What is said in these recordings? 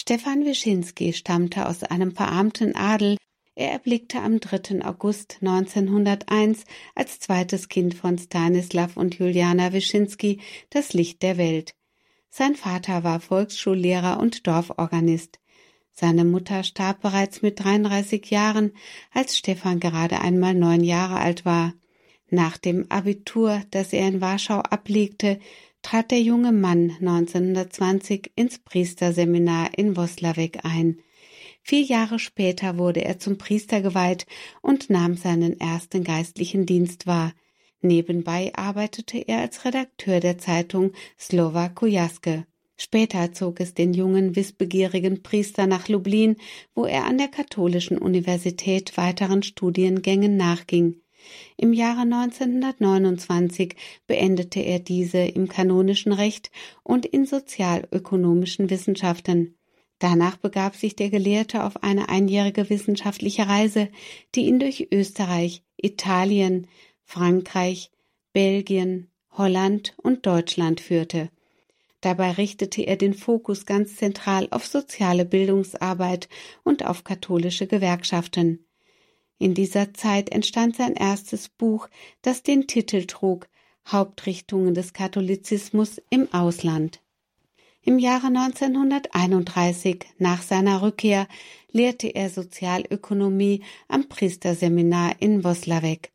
Stefan Wyszynski stammte aus einem verarmten Adel. Er erblickte am 3. August 1901 als zweites Kind von Stanislav und Juliana Wyszynski das Licht der Welt. Sein Vater war Volksschullehrer und Dorforganist. Seine Mutter starb bereits mit 33 Jahren, als Stefan gerade einmal neun Jahre alt war. Nach dem Abitur, das er in Warschau ablegte, trat der junge Mann 1920 ins Priesterseminar in Woslavek ein. Vier Jahre später wurde er zum Priester geweiht und nahm seinen ersten geistlichen Dienst wahr. Nebenbei arbeitete er als Redakteur der Zeitung Slova Kujaske. Später zog es den jungen, wissbegierigen Priester nach Lublin, wo er an der Katholischen Universität weiteren Studiengängen nachging. Im Jahre 1929 beendete er diese im kanonischen Recht und in sozialökonomischen Wissenschaften. Danach begab sich der Gelehrte auf eine einjährige wissenschaftliche Reise, die ihn durch Österreich, Italien, Frankreich, Belgien, Holland und Deutschland führte. Dabei richtete er den Fokus ganz zentral auf soziale Bildungsarbeit und auf katholische Gewerkschaften. In dieser Zeit entstand sein erstes Buch, das den Titel trug Hauptrichtungen des Katholizismus im Ausland. Im Jahre 1931, nach seiner Rückkehr, lehrte er Sozialökonomie am Priesterseminar in Woslavek.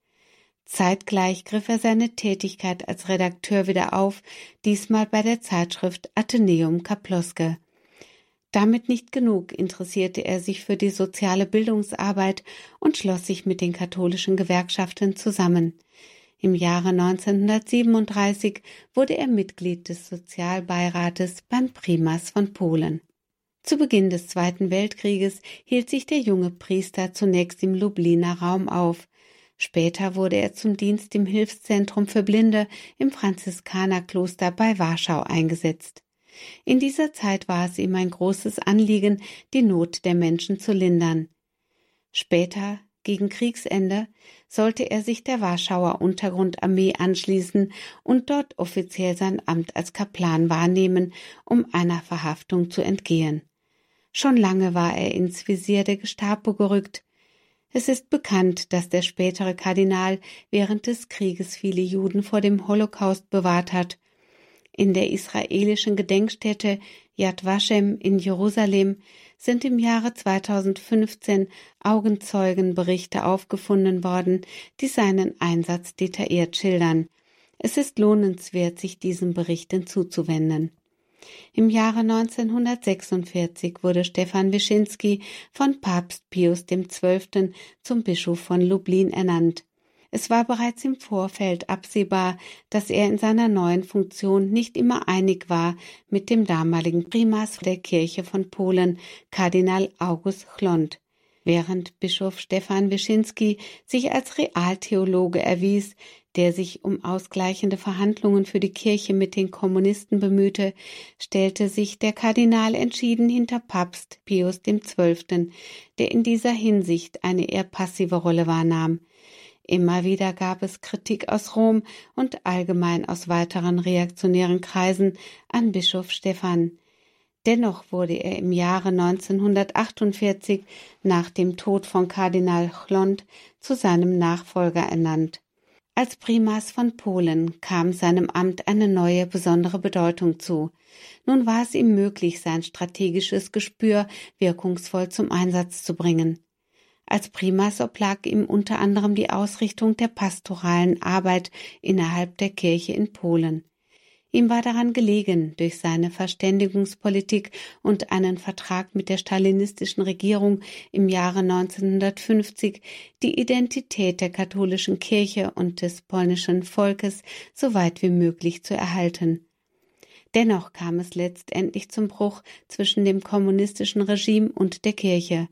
Zeitgleich griff er seine Tätigkeit als Redakteur wieder auf, diesmal bei der Zeitschrift Atheneum Kaploske. Damit nicht genug interessierte er sich für die soziale Bildungsarbeit und schloss sich mit den katholischen Gewerkschaften zusammen. Im Jahre 1937 wurde er Mitglied des Sozialbeirates beim Primas von Polen. Zu Beginn des Zweiten Weltkrieges hielt sich der junge Priester zunächst im Lubliner Raum auf. Später wurde er zum Dienst im Hilfszentrum für Blinde im Franziskanerkloster bei Warschau eingesetzt. In dieser Zeit war es ihm ein großes Anliegen, die Not der Menschen zu lindern. Später, gegen Kriegsende, sollte er sich der Warschauer Untergrundarmee anschließen und dort offiziell sein Amt als Kaplan wahrnehmen, um einer Verhaftung zu entgehen. Schon lange war er ins Visier der Gestapo gerückt. Es ist bekannt, dass der spätere Kardinal während des Krieges viele Juden vor dem Holocaust bewahrt hat in der israelischen Gedenkstätte Yad Vashem in Jerusalem sind im Jahre 2015 Augenzeugenberichte aufgefunden worden, die seinen Einsatz detailliert schildern. Es ist lohnenswert, sich diesen Berichten zuzuwenden. Im Jahre 1946 wurde Stefan Wyszynski von Papst Pius XII. zum Bischof von Lublin ernannt. Es war bereits im Vorfeld absehbar, dass er in seiner neuen Funktion nicht immer einig war mit dem damaligen Primas der Kirche von Polen, Kardinal August Chlont. Während Bischof Stefan Wyszynski sich als Realtheologe erwies, der sich um ausgleichende Verhandlungen für die Kirche mit den Kommunisten bemühte, stellte sich der Kardinal entschieden hinter Papst Pius XII., der in dieser Hinsicht eine eher passive Rolle wahrnahm. Immer wieder gab es Kritik aus Rom und allgemein aus weiteren reaktionären Kreisen an Bischof Stephan. Dennoch wurde er im Jahre 1948 nach dem Tod von Kardinal Chlont zu seinem Nachfolger ernannt. Als Primas von Polen kam seinem Amt eine neue besondere Bedeutung zu. Nun war es ihm möglich, sein strategisches Gespür wirkungsvoll zum Einsatz zu bringen. Als Primas oblag ihm unter anderem die Ausrichtung der pastoralen Arbeit innerhalb der Kirche in Polen. Ihm war daran gelegen, durch seine Verständigungspolitik und einen Vertrag mit der stalinistischen Regierung im Jahre 1950 die Identität der katholischen Kirche und des polnischen Volkes so weit wie möglich zu erhalten. Dennoch kam es letztendlich zum Bruch zwischen dem kommunistischen Regime und der Kirche.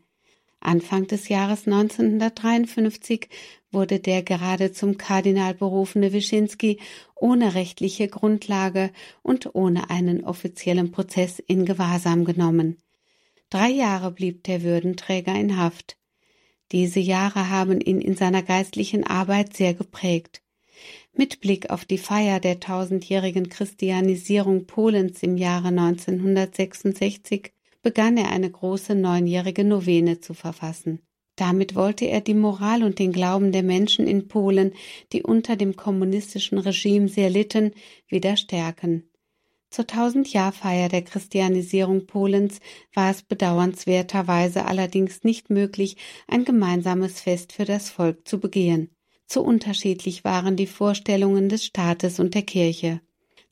Anfang des Jahres 1953 wurde der gerade zum Kardinal berufene Wyszynski ohne rechtliche Grundlage und ohne einen offiziellen Prozess in Gewahrsam genommen. Drei Jahre blieb der Würdenträger in Haft. Diese Jahre haben ihn in seiner geistlichen Arbeit sehr geprägt. Mit Blick auf die Feier der tausendjährigen Christianisierung Polens im Jahre 1966 begann er eine große neunjährige Novene zu verfassen. Damit wollte er die Moral und den Glauben der Menschen in Polen, die unter dem kommunistischen Regime sehr litten, wieder stärken. Zur Tausendjahrfeier der Christianisierung Polens war es bedauernswerterweise allerdings nicht möglich, ein gemeinsames Fest für das Volk zu begehen. Zu unterschiedlich waren die Vorstellungen des Staates und der Kirche.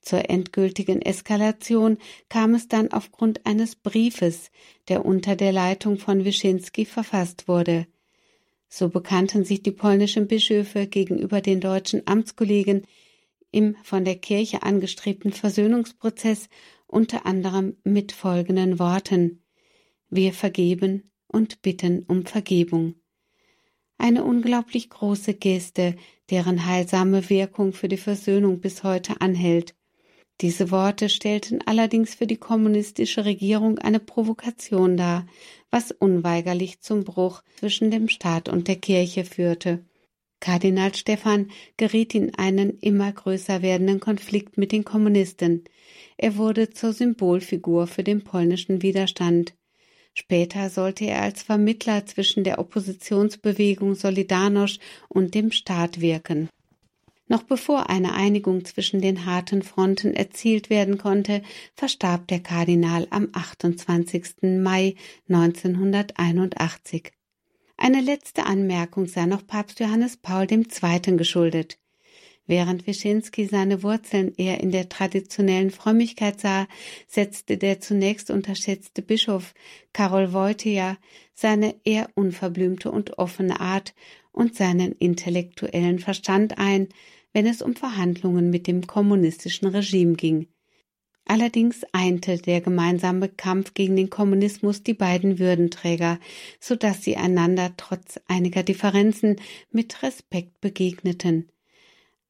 Zur endgültigen Eskalation kam es dann aufgrund eines Briefes, der unter der Leitung von Wyszynski verfasst wurde. So bekannten sich die polnischen Bischöfe gegenüber den deutschen Amtskollegen im von der Kirche angestrebten Versöhnungsprozess unter anderem mit folgenden Worten Wir vergeben und bitten um Vergebung. Eine unglaublich große Geste, deren heilsame Wirkung für die Versöhnung bis heute anhält. Diese Worte stellten allerdings für die kommunistische Regierung eine Provokation dar, was unweigerlich zum Bruch zwischen dem Staat und der Kirche führte. Kardinal Stephan geriet in einen immer größer werdenden Konflikt mit den Kommunisten. Er wurde zur Symbolfigur für den polnischen Widerstand. Später sollte er als Vermittler zwischen der Oppositionsbewegung Solidarność und dem Staat wirken. Noch bevor eine Einigung zwischen den harten Fronten erzielt werden konnte, verstarb der Kardinal am 28. Mai 1981. Eine letzte Anmerkung sei noch Papst Johannes Paul II. geschuldet. Während Wyszynski seine Wurzeln eher in der traditionellen Frömmigkeit sah, setzte der zunächst unterschätzte Bischof Karol Wojtyła seine eher unverblümte und offene Art und seinen intellektuellen Verstand ein, wenn es um Verhandlungen mit dem kommunistischen Regime ging. Allerdings einte der gemeinsame Kampf gegen den Kommunismus die beiden Würdenträger, so dass sie einander trotz einiger Differenzen mit Respekt begegneten.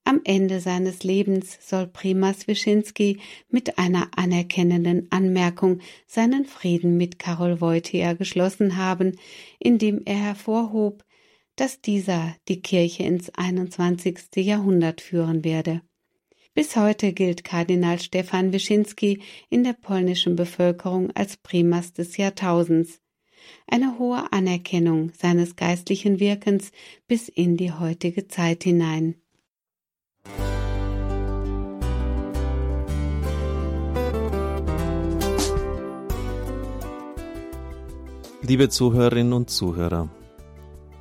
Am Ende seines Lebens soll Primas Wyszynski mit einer anerkennenden Anmerkung seinen Frieden mit Karol Wojtyła geschlossen haben, indem er hervorhob, dass dieser die Kirche ins 21. Jahrhundert führen werde. Bis heute gilt Kardinal Stefan Wyszynski in der polnischen Bevölkerung als Primas des Jahrtausends. Eine hohe Anerkennung seines geistlichen Wirkens bis in die heutige Zeit hinein. Liebe Zuhörerinnen und Zuhörer,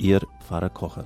Ihr Pfarrer Kocher.